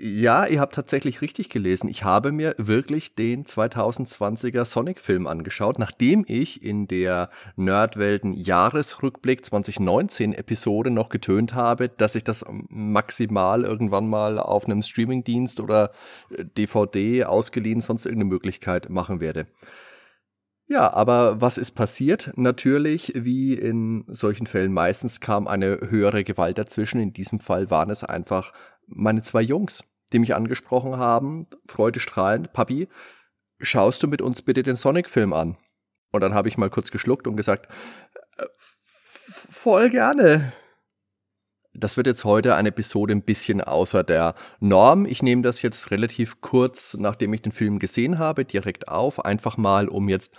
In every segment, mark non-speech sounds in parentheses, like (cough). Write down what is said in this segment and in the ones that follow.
ja, ihr habt tatsächlich richtig gelesen. Ich habe mir wirklich den 2020er Sonic-Film angeschaut, nachdem ich in der Nerdwelten Jahresrückblick 2019 Episode noch getönt habe, dass ich das maximal irgendwann mal auf einem Streamingdienst oder DVD ausgeliehen, sonst irgendeine Möglichkeit machen werde. Ja, aber was ist passiert? Natürlich, wie in solchen Fällen meistens, kam eine höhere Gewalt dazwischen. In diesem Fall waren es einfach meine zwei Jungs, die mich angesprochen haben, freudestrahlend, Papi, schaust du mit uns bitte den Sonic-Film an? Und dann habe ich mal kurz geschluckt und gesagt, äh, voll gerne. Das wird jetzt heute eine Episode ein bisschen außer der Norm. Ich nehme das jetzt relativ kurz, nachdem ich den Film gesehen habe, direkt auf, einfach mal, um jetzt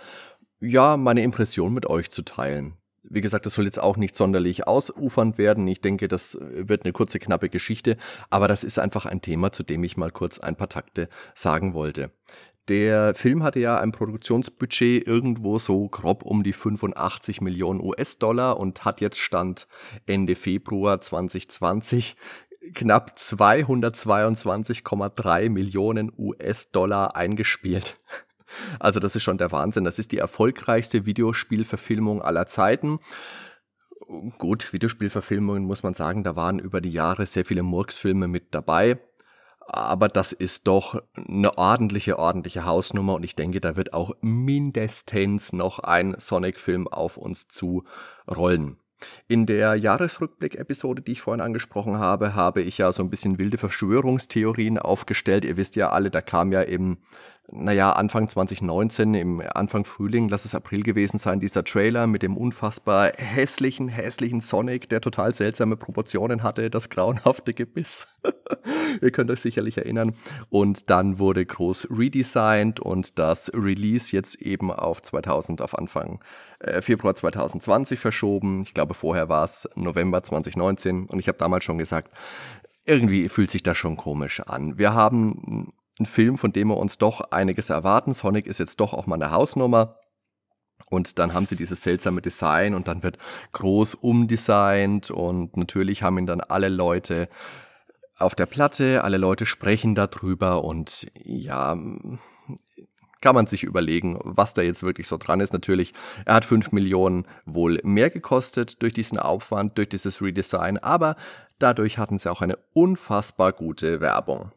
ja meine Impression mit euch zu teilen. Wie gesagt, das soll jetzt auch nicht sonderlich ausufernd werden. Ich denke, das wird eine kurze, knappe Geschichte. Aber das ist einfach ein Thema, zu dem ich mal kurz ein paar Takte sagen wollte. Der Film hatte ja ein Produktionsbudget irgendwo so grob um die 85 Millionen US-Dollar und hat jetzt Stand Ende Februar 2020 knapp 222,3 Millionen US-Dollar eingespielt. Also das ist schon der Wahnsinn. Das ist die erfolgreichste Videospielverfilmung aller Zeiten. Gut, Videospielverfilmungen muss man sagen, da waren über die Jahre sehr viele Murksfilme mit dabei. Aber das ist doch eine ordentliche, ordentliche Hausnummer und ich denke, da wird auch mindestens noch ein Sonic-Film auf uns zu rollen. In der Jahresrückblick-Episode, die ich vorhin angesprochen habe, habe ich ja so ein bisschen wilde Verschwörungstheorien aufgestellt. Ihr wisst ja alle, da kam ja eben naja, Anfang 2019, im Anfang Frühling, lass es April gewesen sein, dieser Trailer mit dem unfassbar hässlichen, hässlichen Sonic, der total seltsame Proportionen hatte, das grauenhafte Gebiss. (laughs) Ihr könnt euch sicherlich erinnern. Und dann wurde groß redesigned und das Release jetzt eben auf 2000, auf Anfang äh, Februar 2020 verschoben. Ich glaube, vorher war es November 2019 und ich habe damals schon gesagt, irgendwie fühlt sich das schon komisch an. Wir haben ein Film, von dem wir uns doch einiges erwarten. Sonic ist jetzt doch auch mal eine Hausnummer. Und dann haben sie dieses seltsame Design und dann wird groß umdesignt und natürlich haben ihn dann alle Leute auf der Platte, alle Leute sprechen darüber und ja, kann man sich überlegen, was da jetzt wirklich so dran ist. Natürlich, er hat 5 Millionen wohl mehr gekostet durch diesen Aufwand, durch dieses Redesign, aber dadurch hatten sie auch eine unfassbar gute Werbung.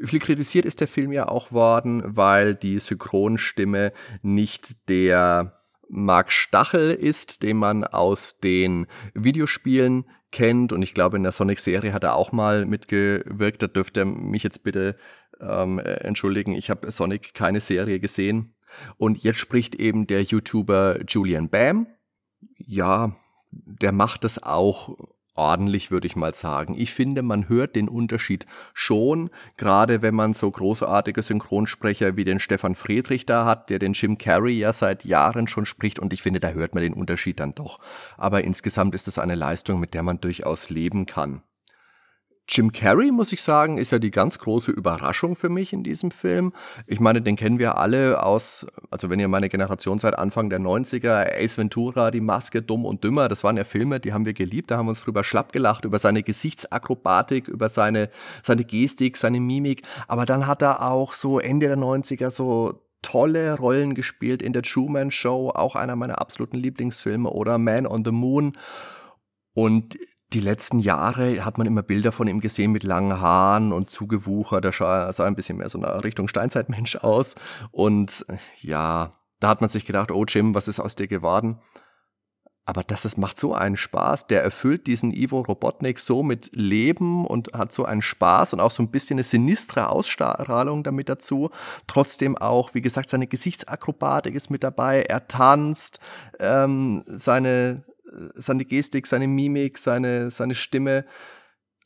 Viel kritisiert ist der Film ja auch worden, weil die Synchronstimme nicht der Mark Stachel ist, den man aus den Videospielen kennt. Und ich glaube, in der Sonic-Serie hat er auch mal mitgewirkt. Da dürfte er mich jetzt bitte ähm, entschuldigen. Ich habe Sonic keine Serie gesehen. Und jetzt spricht eben der YouTuber Julian Bam. Ja, der macht das auch ordentlich, würde ich mal sagen. Ich finde, man hört den Unterschied schon, gerade wenn man so großartige Synchronsprecher wie den Stefan Friedrich da hat, der den Jim Carrey ja seit Jahren schon spricht und ich finde, da hört man den Unterschied dann doch. Aber insgesamt ist es eine Leistung, mit der man durchaus leben kann. Jim Carrey, muss ich sagen, ist ja die ganz große Überraschung für mich in diesem Film. Ich meine, den kennen wir alle aus, also wenn ihr meine Generation seid, Anfang der 90er, Ace Ventura, Die Maske, Dumm und Dümmer, das waren ja Filme, die haben wir geliebt, da haben wir uns drüber schlapp gelacht, über seine Gesichtsakrobatik, über seine, seine Gestik, seine Mimik. Aber dann hat er auch so Ende der 90er so tolle Rollen gespielt in der Truman Show, auch einer meiner absoluten Lieblingsfilme, oder Man on the Moon. Und die letzten Jahre hat man immer Bilder von ihm gesehen mit langen Haaren und zugewuchert. Er sah, sah ein bisschen mehr so nach Richtung Steinzeitmensch (laughs) aus. Und ja, da hat man sich gedacht, oh Jim, was ist aus dir geworden? Aber das, das macht so einen Spaß. Der erfüllt diesen Ivo Robotnik so mit Leben und hat so einen Spaß und auch so ein bisschen eine sinistre Ausstrahlung damit dazu. Trotzdem auch, wie gesagt, seine Gesichtsakrobatik ist mit dabei. Er tanzt, ähm, seine seine Gestik, seine Mimik, seine, seine Stimme.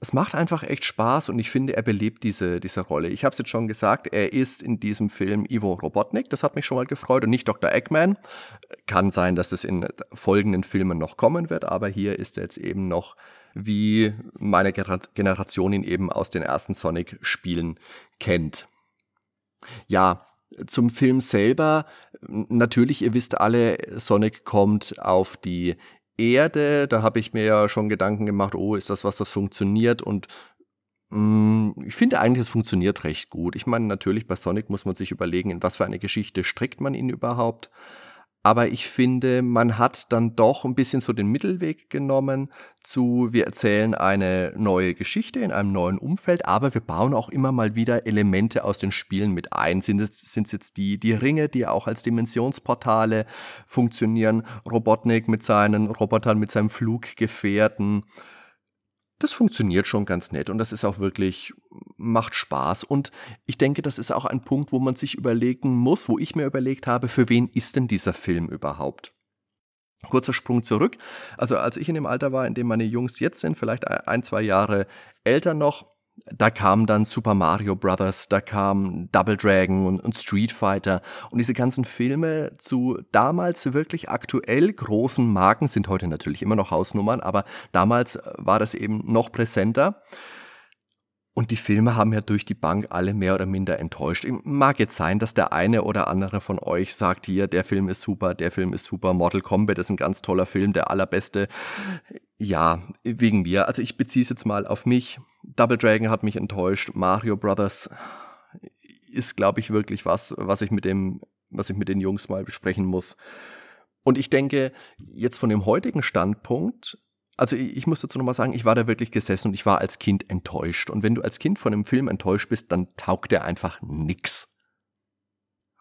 es macht einfach echt Spaß und ich finde, er belebt diese, diese Rolle. Ich habe es jetzt schon gesagt, er ist in diesem Film Ivo Robotnik, das hat mich schon mal gefreut und nicht Dr. Eggman. Kann sein, dass es in folgenden Filmen noch kommen wird, aber hier ist er jetzt eben noch, wie meine Generation ihn eben aus den ersten Sonic-Spielen kennt. Ja, zum Film selber, natürlich, ihr wisst alle, Sonic kommt auf die Erde, da habe ich mir ja schon Gedanken gemacht, oh, ist das was, das funktioniert? Und mh, mm, ich finde eigentlich, es funktioniert recht gut. Ich meine, natürlich bei Sonic muss man sich überlegen, in was für eine Geschichte strickt man ihn überhaupt. Aber ich finde, man hat dann doch ein bisschen so den Mittelweg genommen zu, wir erzählen eine neue Geschichte in einem neuen Umfeld, aber wir bauen auch immer mal wieder Elemente aus den Spielen mit ein. Sind es, sind jetzt die, die Ringe, die auch als Dimensionsportale funktionieren, Robotnik mit seinen Robotern, mit seinem Fluggefährten das funktioniert schon ganz nett und das ist auch wirklich, macht Spaß. Und ich denke, das ist auch ein Punkt, wo man sich überlegen muss, wo ich mir überlegt habe, für wen ist denn dieser Film überhaupt? Kurzer Sprung zurück. Also als ich in dem Alter war, in dem meine Jungs jetzt sind, vielleicht ein, zwei Jahre älter noch, da kam dann Super Mario Brothers, da kam Double Dragon und, und, Street Fighter und diese ganzen Filme zu damals wirklich aktuell großen Marken sind heute natürlich immer noch Hausnummern, aber damals war das eben noch präsenter. Und die Filme haben ja durch die Bank alle mehr oder minder enttäuscht. Mag jetzt sein, dass der eine oder andere von euch sagt, hier, der Film ist super, der Film ist super, Mortal Kombat ist ein ganz toller Film, der allerbeste. Ja, wegen mir. Also ich beziehe es jetzt mal auf mich. Double Dragon hat mich enttäuscht. Mario Brothers ist, glaube ich, wirklich was, was ich mit dem, was ich mit den Jungs mal besprechen muss. Und ich denke, jetzt von dem heutigen Standpunkt also ich, ich muss dazu nochmal sagen, ich war da wirklich gesessen und ich war als Kind enttäuscht. Und wenn du als Kind von einem Film enttäuscht bist, dann taugt der einfach nix.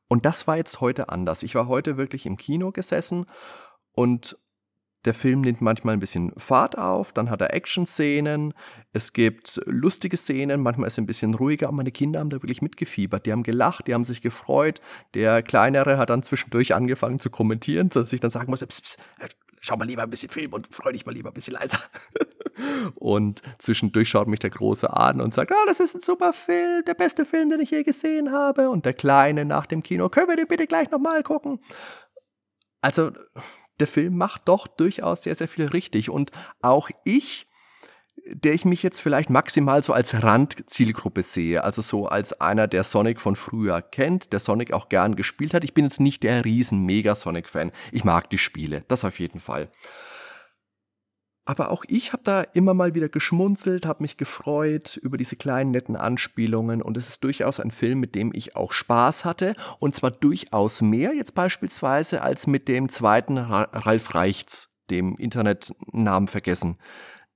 Und das war jetzt heute anders. Ich war heute wirklich im Kino gesessen und der Film nimmt manchmal ein bisschen Fahrt auf, dann hat er Action-Szenen, es gibt lustige Szenen, manchmal ist es ein bisschen ruhiger, aber meine Kinder haben da wirklich mitgefiebert. Die haben gelacht, die haben sich gefreut. Der Kleinere hat dann zwischendurch angefangen zu kommentieren, sodass ich dann sagen muss, pss, pss, schau mal lieber ein bisschen Film und freu dich mal lieber ein bisschen leiser. (laughs) und zwischendurch schaut mich der Große an und sagt, oh, das ist ein super Film, der beste Film, den ich je gesehen habe. Und der Kleine nach dem Kino, können wir den bitte gleich nochmal gucken? Also, der Film macht doch durchaus sehr, sehr viel richtig. Und auch ich der ich mich jetzt vielleicht maximal so als Randzielgruppe sehe, also so als einer, der Sonic von früher kennt, der Sonic auch gern gespielt hat. Ich bin jetzt nicht der riesen Mega-Sonic-Fan. Ich mag die Spiele, das auf jeden Fall. Aber auch ich habe da immer mal wieder geschmunzelt, habe mich gefreut über diese kleinen netten Anspielungen und es ist durchaus ein Film, mit dem ich auch Spaß hatte und zwar durchaus mehr jetzt beispielsweise als mit dem zweiten Ralf Reichts, dem Internetnamen vergessen.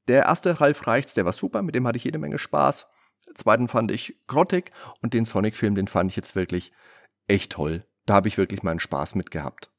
Der erste Ralf Reichts, der war super, mit dem hatte ich jede Menge Spaß. Den zweiten fand ich grottig und den Sonic-Film, den fand ich jetzt wirklich echt toll. Da habe ich wirklich meinen Spaß mit gehabt.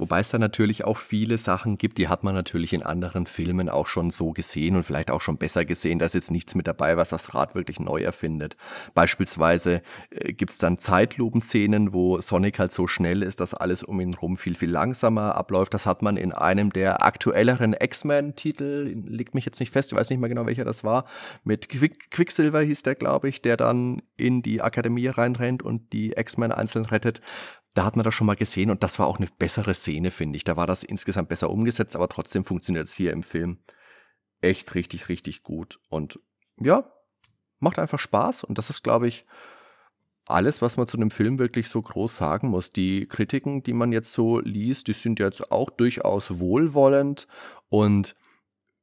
Wobei es da natürlich auch viele Sachen gibt, die hat man natürlich in anderen Filmen auch schon so gesehen und vielleicht auch schon besser gesehen. Da ist jetzt nichts mit dabei, was das Rad wirklich neu erfindet. Beispielsweise äh, gibt es dann Zeitlupenszenen, wo Sonic halt so schnell ist, dass alles um ihn rum viel, viel langsamer abläuft. Das hat man in einem der aktuelleren X-Men-Titel, liegt mich jetzt nicht fest, ich weiß nicht mehr genau, welcher das war. Mit Quick Quicksilver hieß der, glaube ich, der dann in die Akademie reinrennt und die X-Men einzeln rettet da hat man das schon mal gesehen und das war auch eine bessere Szene, finde ich. Da war das insgesamt besser umgesetzt, aber trotzdem funktioniert es hier im Film echt richtig, richtig gut. Und ja, macht einfach Spaß und das ist, glaube ich, alles, was man zu einem Film wirklich so groß sagen muss. Die Kritiken, die man jetzt so liest, die sind jetzt auch durchaus wohlwollend und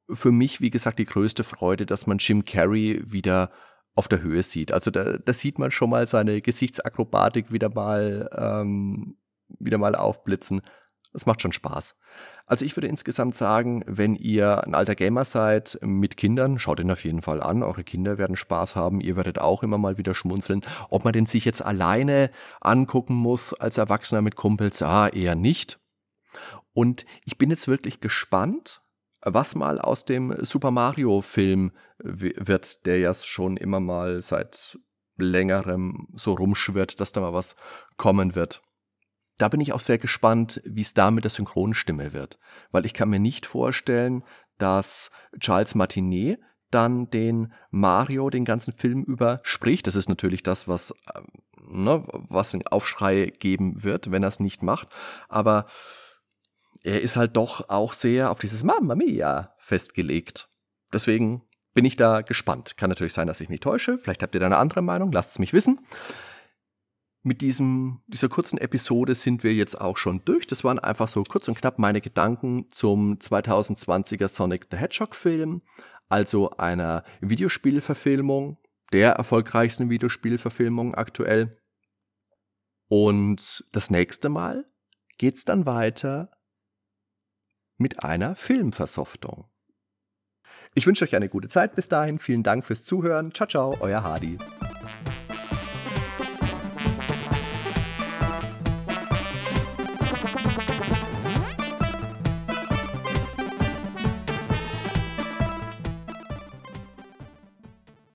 für mich, wie gesagt, die größte Freude, dass man Jim Carrey wieder auf der Höhe sieht. Also da, da sieht man schon mal seine Gesichtsakrobatik wieder mal, ähm, wieder mal aufblitzen. Das macht schon Spaß. Also ich würde insgesamt sagen, wenn ihr ein alter Gamer seid mit Kindern, schaut ihn auf jeden Fall an. Eure Kinder werden Spaß haben. Ihr werdet auch immer mal wieder schmunzeln. Ob man den sich jetzt alleine angucken muss als Erwachsener mit Kumpels, ah, eher nicht. Und ich bin jetzt wirklich gespannt, was mal aus dem Super Mario Film wird, der ja schon immer mal seit längerem so rumschwirrt, dass da mal was kommen wird. Da bin ich auch sehr gespannt, wie es da mit der Synchronstimme wird, weil ich kann mir nicht vorstellen, dass Charles Martinet, dann den Mario den ganzen Film über spricht. Das ist natürlich das, was, ähm, ne, was einen Aufschrei geben wird, wenn er es nicht macht. Aber er ist halt doch auch sehr auf dieses Mamma Mia festgelegt. Deswegen bin ich da gespannt. Kann natürlich sein, dass ich mich täusche. Vielleicht habt ihr da eine andere Meinung. Lasst es mich wissen. Mit diesem, dieser kurzen Episode sind wir jetzt auch schon durch. Das waren einfach so kurz und knapp meine Gedanken zum 2020er Sonic the Hedgehog Film, also einer Videospielverfilmung, der erfolgreichsten Videospielverfilmung aktuell. Und das nächste Mal geht's dann weiter mit einer Filmversoftung. Ich wünsche euch eine gute Zeit bis dahin. Vielen Dank fürs Zuhören. Ciao, ciao, euer Hardy.